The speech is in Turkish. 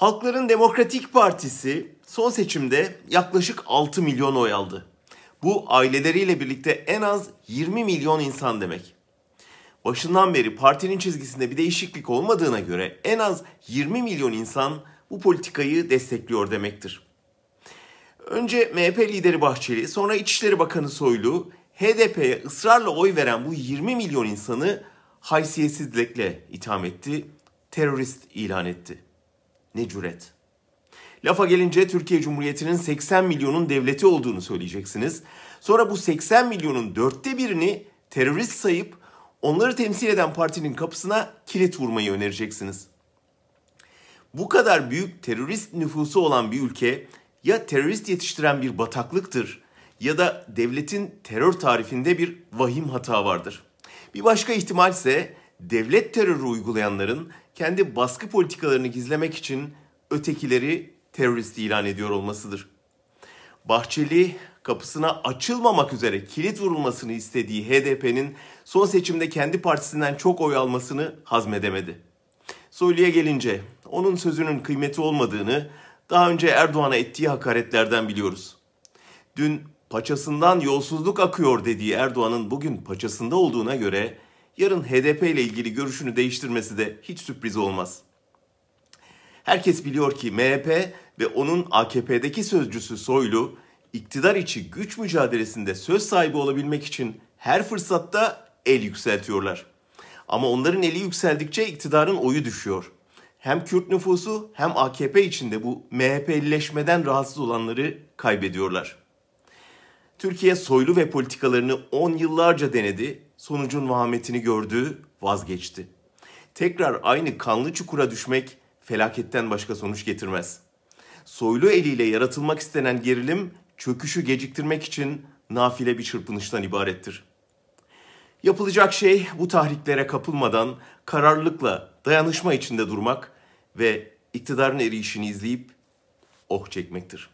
Halkların Demokratik Partisi son seçimde yaklaşık 6 milyon oy aldı. Bu aileleriyle birlikte en az 20 milyon insan demek. Başından beri partinin çizgisinde bir değişiklik olmadığına göre en az 20 milyon insan bu politikayı destekliyor demektir. Önce MHP lideri Bahçeli, sonra İçişleri Bakanı Soylu, HDP'ye ısrarla oy veren bu 20 milyon insanı haysiyetsizlikle itham etti, terörist ilan etti. Ne cüret. Lafa gelince Türkiye Cumhuriyeti'nin 80 milyonun devleti olduğunu söyleyeceksiniz. Sonra bu 80 milyonun dörtte birini terörist sayıp onları temsil eden partinin kapısına kilit vurmayı önereceksiniz. Bu kadar büyük terörist nüfusu olan bir ülke ya terörist yetiştiren bir bataklıktır ya da devletin terör tarifinde bir vahim hata vardır. Bir başka ihtimal ise devlet terörü uygulayanların kendi baskı politikalarını gizlemek için ötekileri terörist ilan ediyor olmasıdır. Bahçeli kapısına açılmamak üzere kilit vurulmasını istediği HDP'nin son seçimde kendi partisinden çok oy almasını hazmedemedi. Soylu'ya gelince onun sözünün kıymeti olmadığını daha önce Erdoğan'a ettiği hakaretlerden biliyoruz. Dün paçasından yolsuzluk akıyor dediği Erdoğan'ın bugün paçasında olduğuna göre yarın HDP ile ilgili görüşünü değiştirmesi de hiç sürpriz olmaz. Herkes biliyor ki MHP ve onun AKP'deki sözcüsü Soylu iktidar içi güç mücadelesinde söz sahibi olabilmek için her fırsatta el yükseltiyorlar. Ama onların eli yükseldikçe iktidarın oyu düşüyor. Hem Kürt nüfusu hem AKP içinde bu MHP'lileşmeden rahatsız olanları kaybediyorlar. Türkiye soylu ve politikalarını 10 yıllarca denedi, sonucun vahametini gördü, vazgeçti. Tekrar aynı kanlı çukura düşmek felaketten başka sonuç getirmez. Soylu eliyle yaratılmak istenen gerilim çöküşü geciktirmek için nafile bir çırpınıştan ibarettir. Yapılacak şey bu tahriklere kapılmadan kararlılıkla dayanışma içinde durmak ve iktidarın erişini izleyip oh çekmektir.